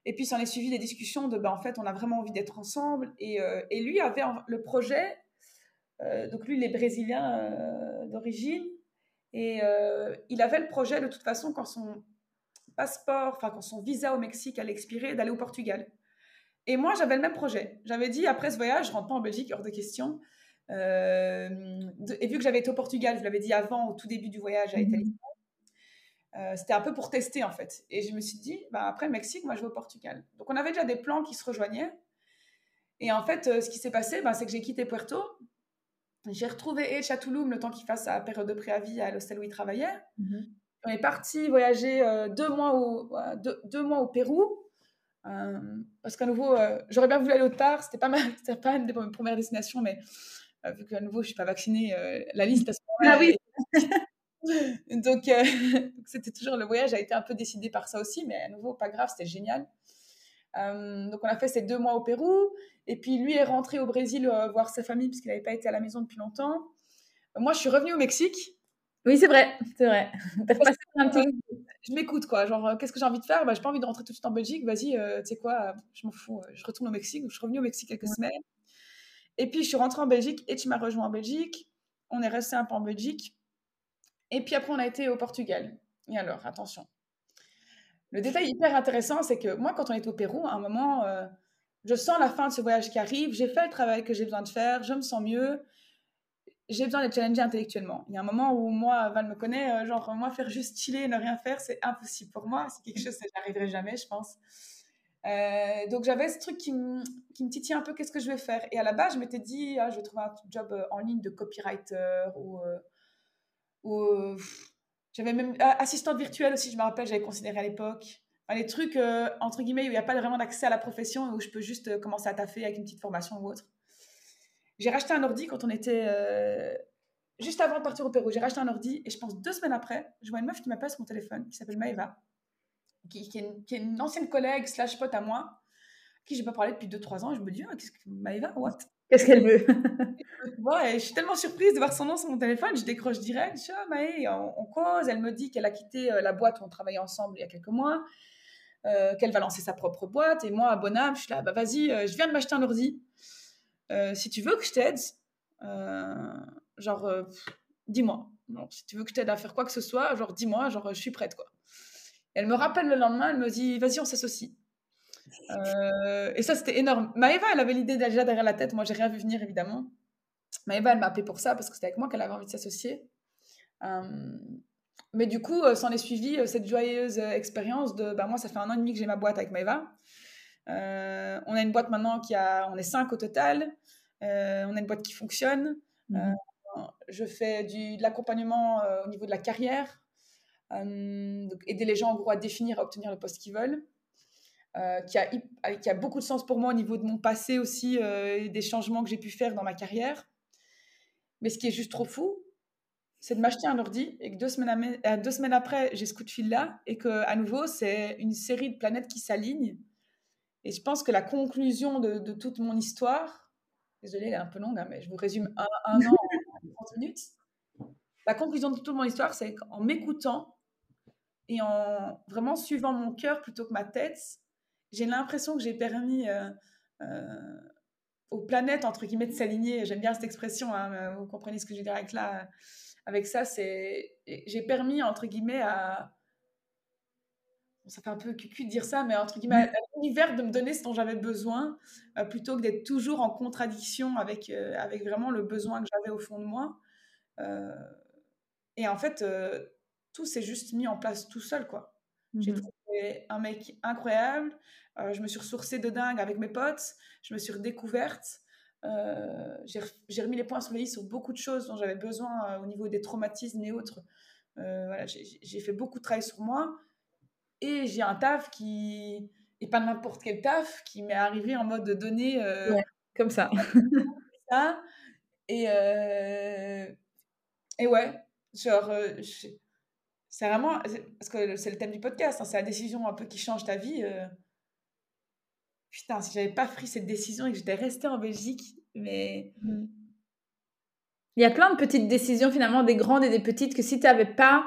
Et puis, s'en est suivi des discussions de, bah, en fait, on a vraiment envie d'être ensemble. Et, euh, et, lui avait le projet, donc lui, il est brésilien d'origine. Et euh, il avait le projet, de toute façon, quand son passeport, enfin, quand son visa au Mexique allait expirer, d'aller au Portugal. Et moi, j'avais le même projet. J'avais dit, après ce voyage, je rentre pas en Belgique, hors de question. Euh, et vu que j'avais été au Portugal, je l'avais dit avant, au tout début du voyage à mhm. Italie, euh, c'était un peu pour tester, en fait. Et je me suis dit, bah, après le Mexique, moi, je vais au Portugal. Donc, on avait déjà des plans qui se rejoignaient. Et en fait, ce qui s'est passé, bah, c'est que j'ai quitté Puerto J'ai retrouvé H à Toulouse le temps qu'il fasse sa période de préavis à l'hostel où il travaillait. Mhm. On est parti voyager euh, deux, mois au, deux, mois au Pérou. Euh, parce qu'à nouveau, euh, j'aurais bien voulu aller au Tar. C'était pas, mal, pas une des premières destinations, mais vu qu'à nouveau, je suis pas vaccinée, la liste à ce Ah oui donc, c'était toujours le voyage a été un peu décidé par ça aussi, mais à nouveau, pas grave, c'était génial. Donc, on a fait ces deux mois au Pérou. Et puis, lui est rentré au Brésil voir sa famille, puisqu'il n'avait pas été à la maison depuis longtemps. Moi, je suis revenue au Mexique. Oui, c'est vrai, c'est vrai. je m'écoute, quoi. Genre, euh, qu'est-ce que j'ai envie de faire? Bah, J'ai pas envie de rentrer tout de suite en Belgique. Vas-y, euh, tu sais quoi, je m'en fous. Euh, je retourne au Mexique. Je suis revenue au Mexique quelques semaines. Et puis, je suis rentrée en Belgique et tu m'as rejoint en Belgique. On est resté un peu en Belgique. Et puis après, on a été au Portugal. Et alors, attention. Le détail hyper intéressant, c'est que moi, quand on est au Pérou, à un moment, je sens la fin de ce voyage qui arrive. J'ai fait le travail que j'ai besoin de faire. Je me sens mieux j'ai besoin d'être challengée intellectuellement. Il y a un moment où moi, Val me connaît, euh, genre moi faire juste chiller, ne rien faire, c'est impossible pour moi. C'est quelque chose que j'arriverai jamais, je pense. Euh, donc j'avais ce truc qui me, titille un peu, qu'est-ce que je vais faire? Et à la base, je m'étais dit, ah, je vais trouver un job euh, en ligne de copywriter ou... ou j'avais même assistante virtuelle aussi, je me rappelle, j'avais considéré à l'époque. Enfin, les trucs, entre guillemets, où il n'y a pas vraiment d'accès à la profession, où je peux juste commencer à taffer avec une petite formation ou autre. J'ai racheté un ordi quand on était. Euh, juste avant de partir au Pérou, j'ai racheté un ordi et je pense deux semaines après, je vois une meuf qui m'appelle sur mon téléphone qui s'appelle Maëva, qui, est une, ancienne collègue slash pote à moi, qui j'ai pas parlé depuis 2-3 ans. Et je me dis, ah, qu'est-ce que Maëva, what? Qu'est-ce qu'elle veut? ouais, Je suis tellement surprise de voir son nom sur mon téléphone, je décroche direct. Je dis, ah, Maë, on, cause. Elle me dit qu'elle a quitté euh, la boîte où on travaillait ensemble il y a quelques mois, euh, qu'elle va lancer sa propre boîte. Et moi, bon âme, je suis là, bah vas-y, je viens de m'acheter un ordi. Euh, si tu veux que je t'aide, euh, genre, euh, dis-moi. Si tu veux que je t'aide à faire quoi que ce soit, genre, dis-moi, genre, je suis prête, quoi. Elle me rappelle le lendemain, elle me dit, vas-y, on s'associe. et ça, c'était énorme. Maëva, elle avait l'idée déjà derrière la tête. Moi, j'ai rien vu venir, évidemment. Maëva, elle m'a appelé pour ça parce que c'était avec moi qu'elle avait envie de s'associer. mais du coup, s'en est suivi cette joyeuse expérience de, bah, moi, ça fait un an et demi que j'ai ma boîte avec Maëva. Euh, on a une boîte maintenant qui a, on est cinq au total. Euh, on a une boîte qui fonctionne. Mhm. Euh, je fais du, de l'accompagnement au niveau de la carrière, donc aider les gens en gros à définir, à obtenir le poste qu'ils veulent. qui, a, qui, a, beaucoup de sens pour moi au niveau de mon passé aussi, et des changements que j'ai pu faire dans ma carrière. Mais ce qui est juste trop fou, c'est de m'acheter un ordi et que deux semaines, semaines après, j'ai ce coup de fil-là et que à nouveau, c'est une série de planètes qui s'alignent et je pense que la conclusion de, toute mon histoire, désolée, elle est un peu longue, hein, mais je vous résume un, an en 30 minutes. La conclusion de toute mon histoire, c'est qu'en m'écoutant et en vraiment suivant mon cœur plutôt que ma tête, j'ai l'impression que j'ai permis euh, euh, aux planètes, entre guillemets, de s'aligner. J'aime bien cette expression, hein, vous comprenez ce que je veux dire avec, là, avec ça. C'est, j'ai permis, entre guillemets, à, ça fait un peu cucu de dire ça, mais entre guillemets, à l'univers de me donner ce dont j'avais besoin, euh, plutôt que d'être toujours en contradiction avec, euh, avec vraiment le besoin que j'avais au fond de moi. Euh, et en fait, tout s'est juste mis en place tout seul, quoi. J'ai mmh un mec incroyable, je me suis ressourcée de dingue avec mes potes, je me suis redécouverte, j'ai remis les points sur les i sur beaucoup de choses dont j'avais besoin au niveau des traumatismes et autres. voilà, j'ai fait beaucoup de travail sur moi. Et j'ai un taf qui et pas n'importe quel taf qui m'est arrivé en mode euh, comme ça. ça. Et, euh, et ouais, genre, euh, c'est vraiment, parce que c'est le thème du podcast, hein, c'est la décision un peu qui change ta vie. Putain, si j'avais pas pris cette décision et que j'étais restée en Belgique, mais. Mmh. Il y a plein de petites décisions finalement, des grandes et des petites, que si tu n'avais pas,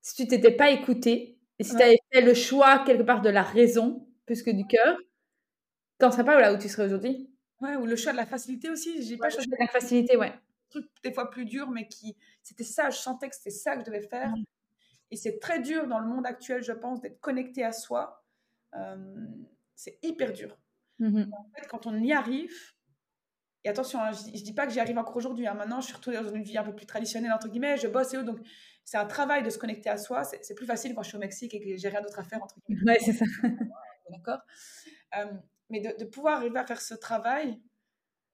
si tu t'étais pas écouté, et si tu avais fait le choix quelque part de la raison plus que du cœur, tu n'en serais pas là où tu serais aujourd'hui. Ouais, ou le choix de la facilité aussi. J'ai pas choisi de la facilité, ouais. Truc des fois plus dur, mais qui c'était ça. Je sentais que c'était ça que je devais faire. Et c'est très dur dans le monde actuel, je pense, d'être connecté à soi. c'est hyper dur. Mmh en fait, quand on y arrive, et attention, hein, je, ne dis pas que j'y arrive encore aujourd'hui. Hein. Maintenant, je suis retournée dans une vie un peu plus traditionnelle entre guillemets. Je bosse et tout, donc c'est un travail de se connecter à soi. C'est plus facile quand je suis au Mexique et que j'ai rien d'autre à faire, entre guillemets. Ouais, c'est ça. D'accord euh, Mais de, pouvoir arriver à faire ce travail,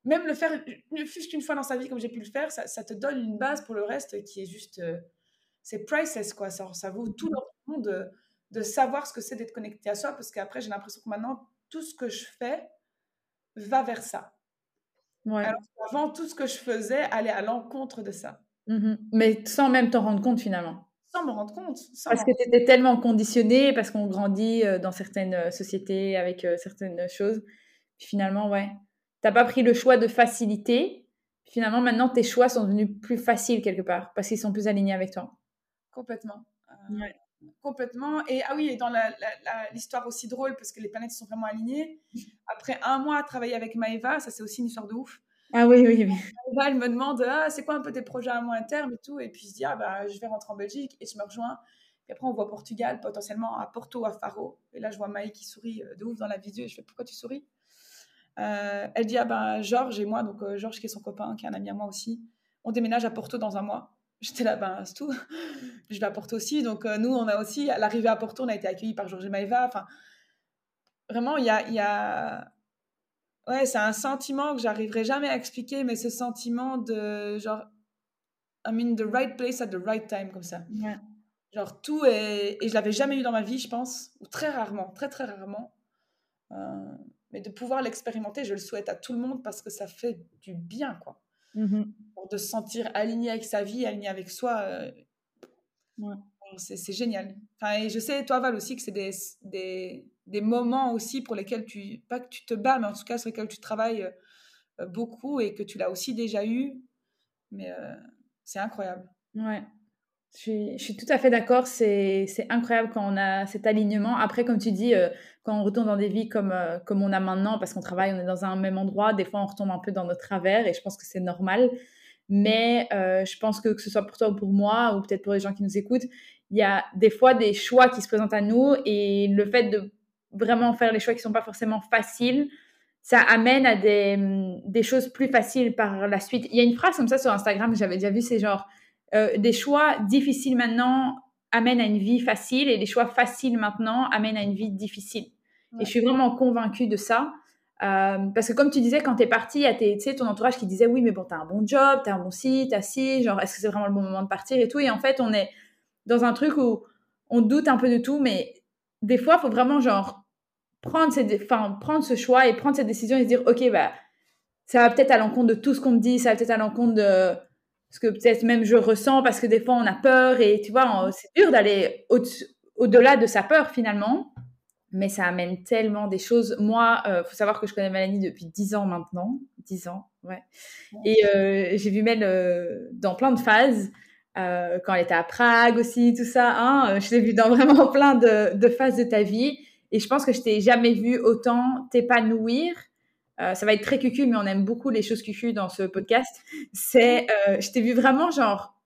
même le faire, ne fût qu'une fois dans sa vie comme j'ai pu le faire, ça, ça, te donne une base pour le reste qui est juste, euh, c'est priceless quoi. Ça, ça vaut tout le monde de, de savoir ce que c'est d'être connecté à soi, parce qu'après j'ai l'impression que maintenant tout ce que je fais va vers ça. Ouais. Alors avant tout ce que je faisais allait à l'encontre de ça. Mmh Mais sans même t'en rendre compte finalement. Sans me rendre compte. parce que tu étais tellement conditionné, parce qu'on grandit euh, dans certaines euh, sociétés avec certaines choses. Puis finalement, ouais, t'as pas pris le choix de facilité. Finalement, maintenant, tes choix sont devenus plus faciles quelque part parce qu'ils sont plus alignés avec toi. Complètement. Euh, complètement. Et ah oui, et dans l'histoire aussi drôle, parce que les planètes sont vraiment alignées, après un mois à travailler avec Maëva, ça c'est aussi une histoire de ouf. Ah oui, oui, oui. Maëva, elle me demande ah, c'est quoi un peu tes projets à moyen terme? et tout. Et puis je dis ah, bah, je vais rentrer en Belgique et je me rejoins. Et après, on voit Portugal, potentiellement à Porto, à Faro. Et là, je vois Maë qui sourit euh, de ouf dans la vidéo. Et je fais pourquoi tu souris? Euh, elle dit, ah ben, Georges et moi, donc euh, Georges qui est son copain, qui est un ami à moi aussi, on déménage à Porto dans un mois. J'étais là, ben, c'est tout. je vais à Porto aussi. Donc, euh, nous, on a aussi, à l'arrivée à Porto, on a été accueillis par Georges et Maëva. Enfin, vraiment, il y a, y a... Ouais, c'est un sentiment que j'arriverai jamais à expliquer, mais ce sentiment de genre, I'm in the right place at the right time, comme ça. Genre, tout est. Et je l'avais jamais eu dans ma vie, je pense, ou très rarement, très, très rarement. Euh mais de pouvoir l'expérimenter, je le souhaite à tout le monde parce que ça fait du bien, quoi. Mmh de se sentir aligné avec sa vie, aligné avec soi, euh, c'est génial. Enfin, et je sais, toi, Val, aussi, que c'est des, des, des, moments aussi pour lesquels tu, pas que tu te bats, mais en tout cas sur lesquels tu travailles euh, beaucoup et que tu l'as aussi déjà eu. Mais euh, c'est incroyable. Ouais. Je suis, tout à fait d'accord. C'est incroyable quand on a cet alignement. Après, comme tu dis, euh, quand on retourne dans des vies comme, euh, comme on a maintenant, parce qu'on travaille, on est dans un même endroit, des fois on retombe un peu dans notre travers et je pense que c'est normal. Mais euh, je pense que que ce soit pour toi ou pour moi, ou peut-être pour les gens qui nous écoutent, il y a des fois des choix qui se présentent à nous et le fait de vraiment faire les choix qui ne sont pas forcément faciles, ça amène à des, des choses plus faciles par la suite. Il y a une phrase comme ça sur Instagram, j'avais déjà vu, c'est genre euh, des choix difficiles maintenant amènent à une vie facile et des choix faciles maintenant amènent à une vie difficile. Et je suis vraiment convaincue de ça. Euh, parce que comme tu disais, quand tu es parti, il y a ton entourage qui disait oui, mais bon, tu as un bon job, tu as un bon site, tu as si, genre, est-ce que c'est vraiment le bon moment de partir et tout? Et en fait, on est dans un truc où on doute un peu de tout, mais des fois, il faut vraiment, genre, prendre, prendre ce choix et prendre cette décision et se dire, OK, bah, ça va peut-être à l'encontre de tout ce qu'on me dit, ça va peut-être à l'encontre de ce que peut-être même je ressens parce que des fois on a peur et tu vois, c'est dur d'aller au-delà de sa peur finalement, mais ça amène tellement des choses. Moi, euh, faut savoir que je connais Mélanie depuis 10 ans maintenant, 10 ans, ouais. Et euh, j'ai vu Mel euh, dans plein de phases. quand elle était à Prague aussi, tout ça, hein, je l'ai vu dans vraiment plein de, de, phases de ta vie. Et je pense que je t'ai jamais vu autant t'épanouir euh, ça va être très cucu, mais on aime beaucoup les choses cucu dans ce podcast. C'est, euh, je t'ai vu vraiment genre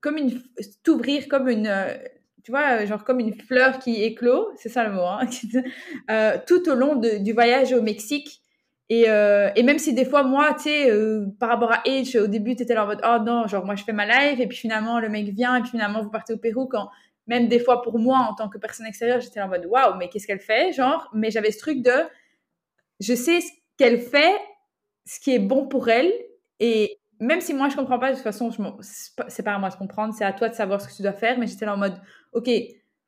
comme une t'ouvrir comme une, euh, tu vois, genre comme une fleur qui éclot, c'est ça le mot, hein, tout au long du voyage au Mexique. Et, et, même si des fois, moi, tu sais, par rapport à Age, au début, tu étais là en mode, oh non, genre moi je fais ma live, et puis finalement le mec vient, et puis finalement vous partez au Pérou quand même des fois pour moi en tant que personne extérieure, j'étais là en mode waouh, mais qu'est-ce qu'elle fait, genre, mais j'avais ce truc de je sais ce qu'elle fait, ce qui est bon pour elle. Et même si moi je comprends pas, de toute façon, c'est pas à moi de comprendre, c'est à toi de savoir ce que tu dois faire. Mais j'étais là en mode, ok,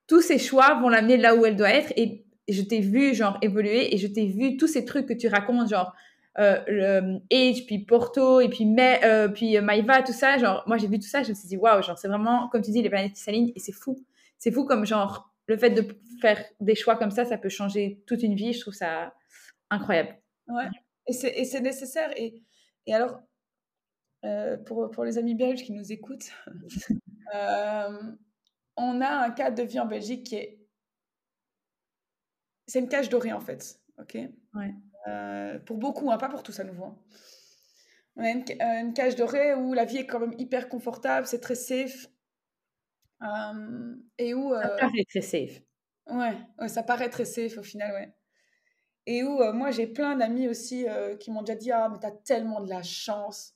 tous ces choix vont l'amener là où elle doit être. Et je t'ai vu genre évoluer et je t'ai vu tous ces trucs que tu racontes, genre euh, le Age, puis Porto, et puis, euh, puis Maïva, tout ça. Genre, moi j'ai vu tout ça, je me suis dit, waouh, genre c'est vraiment, comme tu dis, les planètes qui s'alignent et c'est fou. C'est fou comme genre le fait de faire des choix comme ça, ça peut changer toute une vie. Je trouve ça incroyable. Ouais. Et c'est nécessaire. Et, et alors, euh, pour, pour, les amis belges qui nous écoutent, euh, on a un cadre de vie en Belgique qui est. C'est une cage dorée en fait. OK? Ouais. Euh, pour beaucoup, hein, pas pour tous à nouveau. Hein. On a une, une, cage dorée où la vie est quand même hyper confortable, c'est très safe. et où. ça paraît très safe. Ouais, ouais, ça paraît très safe au final, ouais. Et où euh, moi, j'ai plein d'amis aussi euh, qui m'ont déjà dit Ah, mais t'as tellement de la chance.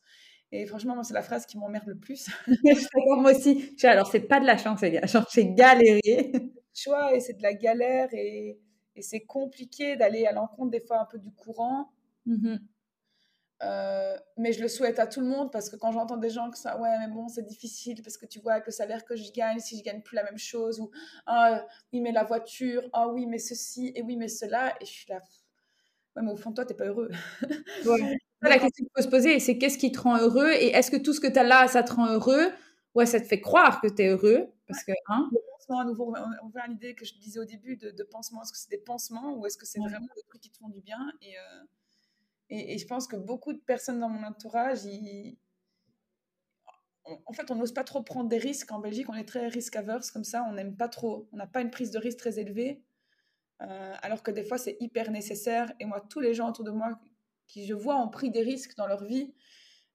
Et franchement, moi, c'est la phrase qui m'emmerde le plus. moi aussi. Alors, c'est pas de la chance, les gars. Genre, j'ai galéré. Choix, et c'est de la galère. Et, et c'est compliqué d'aller à l'encontre des fois un peu du courant. Mmh Euh, mais je le souhaite à tout le monde parce que quand j'entends des gens que ça, ouais, mais bon, c'est difficile parce que tu vois que le salaire que je gagne, si je gagne plus la même chose, ou ah, oui, mais la voiture, ah oui, mais ceci, et oui, mais cela, et je suis là, ouais, mais au fond, toi, t'es pas heureux. la question qu'il faut se poser, c'est qu'est-ce qui te rend heureux et est-ce que tout ce que tu as là, ça te rend heureux? Ouais, ça te fait croire que tu es heureux parce que, hein? À nouveau, on revient à l'idée que je disais au début de, de pansement. Est-ce que c'est des pansements ou est-ce que c'est vraiment des trucs qui te font du bien? Et, euh, et, je pense que beaucoup de personnes dans mon entourage, en fait, on n'ose pas trop prendre des risques. En Belgique, on est très risk-averse comme ça. On n'aime pas trop. On n'a pas une prise de risque très élevée. Euh, alors que des fois, c'est hyper nécessaire. Et moi, tous les gens autour de moi qui, je vois, ont pris des risques dans leur vie.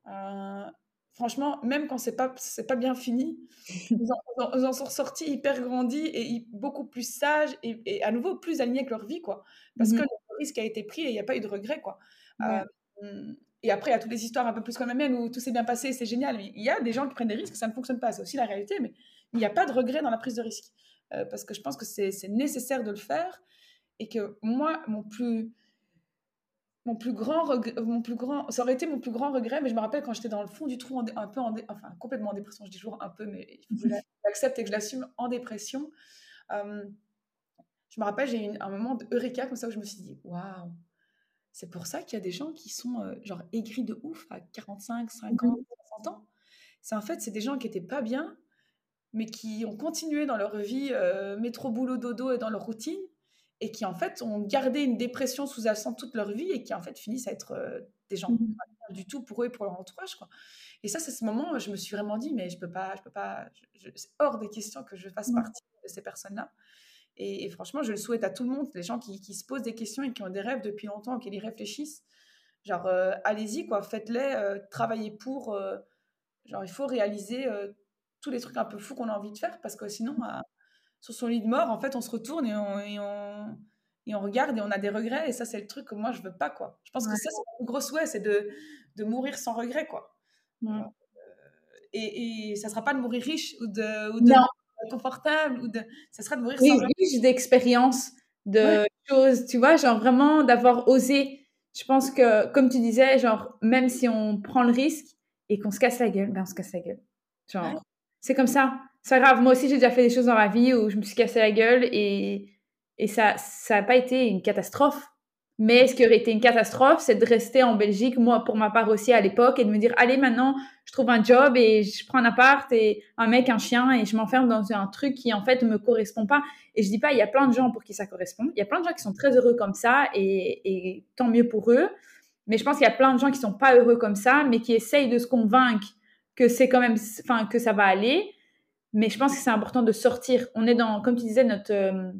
Euh, franchement, même quand c'est pas, c'est pas bien fini, ils en, sont sortis hyper grandis et beaucoup plus sages et, à nouveau plus alignés avec leur vie, quoi. Parce mmh que le risque a été pris et il n'y a pas eu de regret, quoi. Euh, et après, il y a toutes les histoires un peu plus comme la mienne où tout s'est bien passé, c'est génial. Mais il y a des gens qui prennent des risques, ça ne fonctionne pas. C'est aussi la réalité, mais il n'y a pas de regret dans la prise de risque. Euh, parce que je pense que c'est nécessaire de le faire et que moi, mon plus, mon plus grand mon plus grand, ça aurait été mon plus grand regret, mais je me rappelle quand j'étais dans le fond du trou, un peu en enfin complètement en dépression, je dis toujours un peu, mais il je l'accepte et que je l'assume en dépression. Euh, je me rappelle, j'ai eu un moment de eureka comme ça où je me suis dit, waouh, c'est pour ça qu'il y a des gens qui sont euh, genre aigris de ouf à 45, 50, 60 ans. C'est en fait, c'est des gens qui étaient pas bien, mais qui ont continué dans leur vie euh, métro, boulot, dodo et dans leur routine, et qui en fait ont gardé une dépression sous-jacente toute leur vie et qui en fait finissent à être euh, des gens mmh. pas du tout pour eux et pour leur entourage. Quoi. Et ça, c'est ce moment où je me suis vraiment dit, mais je peux pas, je peux pas, c'est hors des questions que je fasse mmh. partie de ces personnes-là. Et, franchement, je le souhaite à tout le monde, les gens qui, se posent des questions et qui ont des rêves depuis longtemps, qui y réfléchissent. Genre, euh, allez-y, quoi, faites-les, euh, travaillez pour. Euh, genre, il faut réaliser tous les trucs un peu fous qu'on a envie de faire parce que sinon, sur son lit de mort, en fait, on se retourne et on, et on, et on regarde et on a des regrets. Et ça, c'est le truc que moi, je veux pas, quoi. Je pense que ça, c'est mon gros souhait, c'est de, de mourir sans regret, quoi. et, et ça sera pas de mourir riche ou de, ou de confortable ou de ça sera de mourir oui, riche d'expérience de choses tu vois genre vraiment d'avoir osé. Je pense que comme tu disais genre même si on prend le risque et qu'on se casse la gueule ben on se casse la gueule. Genre c'est comme ça. C'est grave. Moi aussi j'ai déjà fait des choses dans ma vie où je me suis cassé la gueule et et ça ça n'a pas été une catastrophe mais ce qui aurait été une catastrophe, c'est de rester en Belgique, moi pour ma part aussi à l'époque, et de me dire, allez maintenant, je trouve un job et je prends un appart et un mec, un chien, et je m'enferme dans un truc qui en fait ne me correspond pas. Et je dis pas, il y a plein de gens pour qui ça correspond. Il y a plein de gens qui sont très heureux comme ça, et, tant mieux pour eux. Mais je pense qu'il y a plein de gens qui sont pas heureux comme ça, mais qui essayent de se convaincre que c'est quand même, enfin que ça va aller. Mais je pense que c'est important de sortir. On est dans, comme tu disais, notre euh,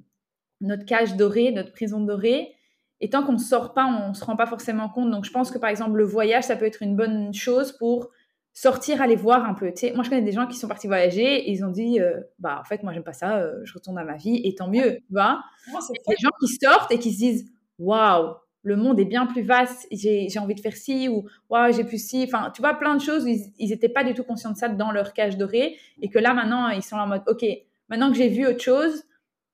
notre cage dorée, notre prison dorée et tant qu'on ne sort pas, on ne se rend pas forcément compte. Donc, je pense que par exemple, le voyage, ça peut être une bonne chose pour sortir, aller voir un peu. moi, je connais des gens qui sont partis voyager et ils ont dit euh, Bah, en fait, moi, j'aime pas ça, euh, je retourne à ma vie et tant mieux. Tu vois des gens qui sortent et qui se disent Waouh, le monde est bien plus vaste, j'ai envie de faire ci ou Waouh, j'ai plus ci. Enfin, tu vois, plein de choses. Ils n'étaient pas du tout conscients de ça dans leur cage dorée et que là, maintenant, ils sont en mode Ok, maintenant que j'ai vu autre chose,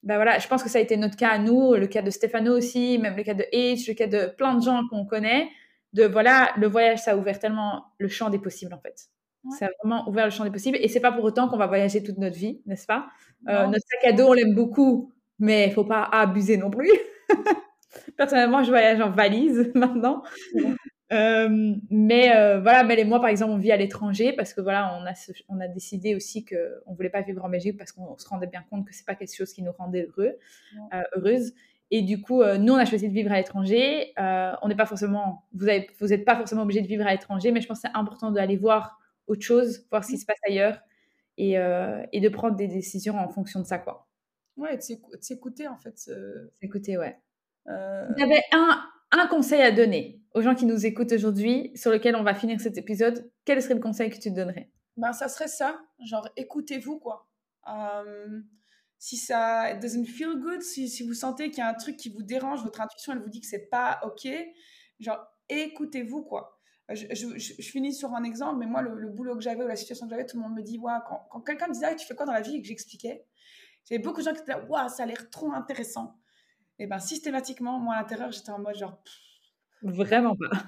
ben voilà, je pense que ça a été notre cas à nous, le cas de Stefano aussi, même le cas de H, le cas de plein de gens qu'on connaît. De voilà, le voyage, ça a ouvert tellement le champ des possibles en fait. Ça a vraiment ouvert le champ des possibles. Et c'est pas pour autant qu'on va voyager toute notre vie, n'est-ce pas? Euh, Notre sac à dos, on l'aime beaucoup, mais il faut pas abuser non plus. Personnellement, je voyage en valise maintenant. Euh, mais euh, voilà, Mel et moi, par exemple, on vit à l'étranger parce que voilà, on a, on a décidé aussi qu'on voulait pas vivre en Belgique parce qu'on se rendait bien compte que c'est pas quelque chose qui nous rendait heureux, euh, heureuse. Et du coup, nous, on a choisi de vivre à l'étranger. on n'est pas forcément, vous n'êtes vous êtes pas forcément obligé de vivre à l'étranger, mais je pense que c'est important d'aller voir autre chose, voir ce qui se passe ailleurs et, et de prendre des décisions en fonction de ça, quoi. Ouais, de s'écouter en fait. S'écouter, ouais. Vous avez un, un conseil à donner aux gens qui nous écoutent aujourd'hui, sur lequel on va finir cet épisode, quel serait le conseil que tu donnerais? Ben, ça serait ça, genre écoutez-vous quoi. Euh, si ça doesn't feel good, si, si vous sentez qu'il y a un truc qui vous dérange, votre intuition elle vous dit que c'est pas ok, genre écoutez-vous quoi. Je, je, finis sur un exemple, mais moi, le, boulot que j'avais ou la situation que j'avais, tout le monde me dit, ouais, quand, quand quelqu'un me disait, ah, tu fais quoi dans la vie? Et que j'expliquais, j'avais beaucoup de gens qui étaient là, ouais, ça a l'air trop intéressant et ben systématiquement, moi à l'intérieur, j'étais en mode genre. Vraiment pas.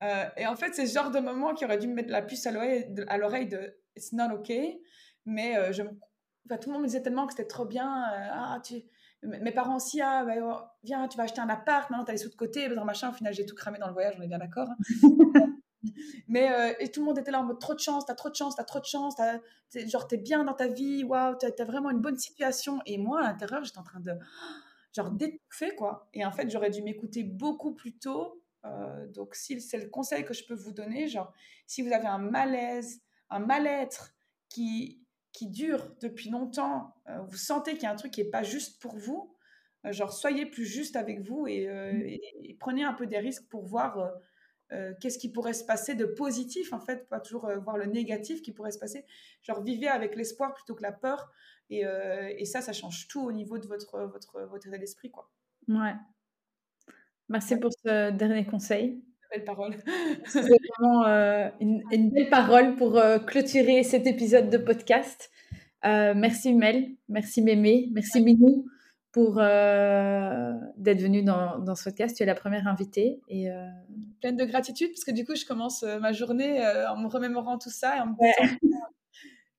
et en fait, c'est ce genre de moment qui aurait dû me mettre la puce à l'oreille de It's not okay. Mais je, enfin, tout le monde me disait tellement que c'était trop bien. ah, tu mes parents aussi, ah, bah, oh, viens, tu vas acheter un appart, maintenant tu as les sous de côté, dans machin. Au final, j'ai tout cramé dans le voyage, on est bien d'accord. Hein. Mais euh, et tout le monde était là en mode trop de chance, t'as trop de chance, t'as trop de chance, genre t'es bien dans ta vie, waouh, t'as as vraiment une bonne situation. Et moi, à l'intérieur, j'étais en train de genre d'étouffer, quoi. Et en fait, j'aurais dû m'écouter beaucoup plus tôt. Euh, donc, si c'est le conseil que je peux vous donner, genre, si vous avez un malaise, un mal-être qui, qui dure depuis longtemps, euh, vous sentez qu'il y a un truc qui n'est pas juste pour vous, euh, genre soyez plus juste avec vous et, euh, mmh. prenez un peu des risques pour voir qu'est-ce qui pourrait se passer de positif en fait, pas toujours voir le négatif qui pourrait se passer. Genre vivez avec l'espoir plutôt que la peur et, et, ça, ça change tout au niveau de votre, votre, votre état d'esprit. quoi. Ouais. Merci pour ce dernier conseil belle parole. C'est vraiment euh, une, belle parole pour euh, clôturer cet épisode de podcast. Euh, merci Mel, merci Mémé, merci Minou pour d'être venu dans, dans, ce podcast. Tu es la première invitée. Et, Pleine de gratitude parce que du coup, je commence ma journée en me remémorant tout ça et en me disant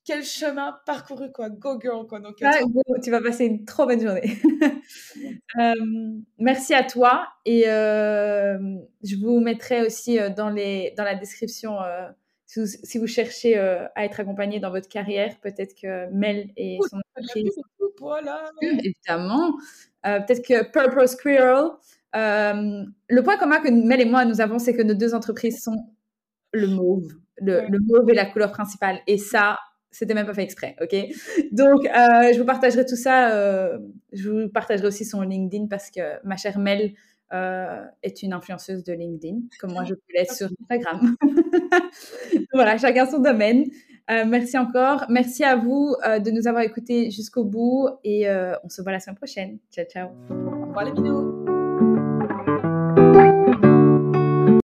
quel chemin parcouru, quoi. Go girl, quoi. Donc, ah, tu vas passer une trop bonne journée. Euh, merci à toi. Et euh, je vous mettrai aussi euh, dans, les, dans la description, si, vous, cherchez à être accompagné dans votre carrière, peut-être que Mel et son entreprise. Voilà. Évidemment. peut-être que Purple Squirrel. le point commun que Mel et moi nous avons, c'est que nos deux entreprises sont le mauve. Le, le mauve est la couleur principale. Et ça, c'était même pas fait exprès, ok? Donc, euh, je vous partagerai tout ça. Euh, je vous partagerai aussi son LinkedIn parce que ma chère Mel euh, est une influenceuse de LinkedIn, comme moi je peux l'être sur Instagram. voilà, chacun son domaine. merci encore. Merci à vous de nous avoir écoutés jusqu'au bout et on se voit la semaine prochaine. Ciao, ciao. Au revoir les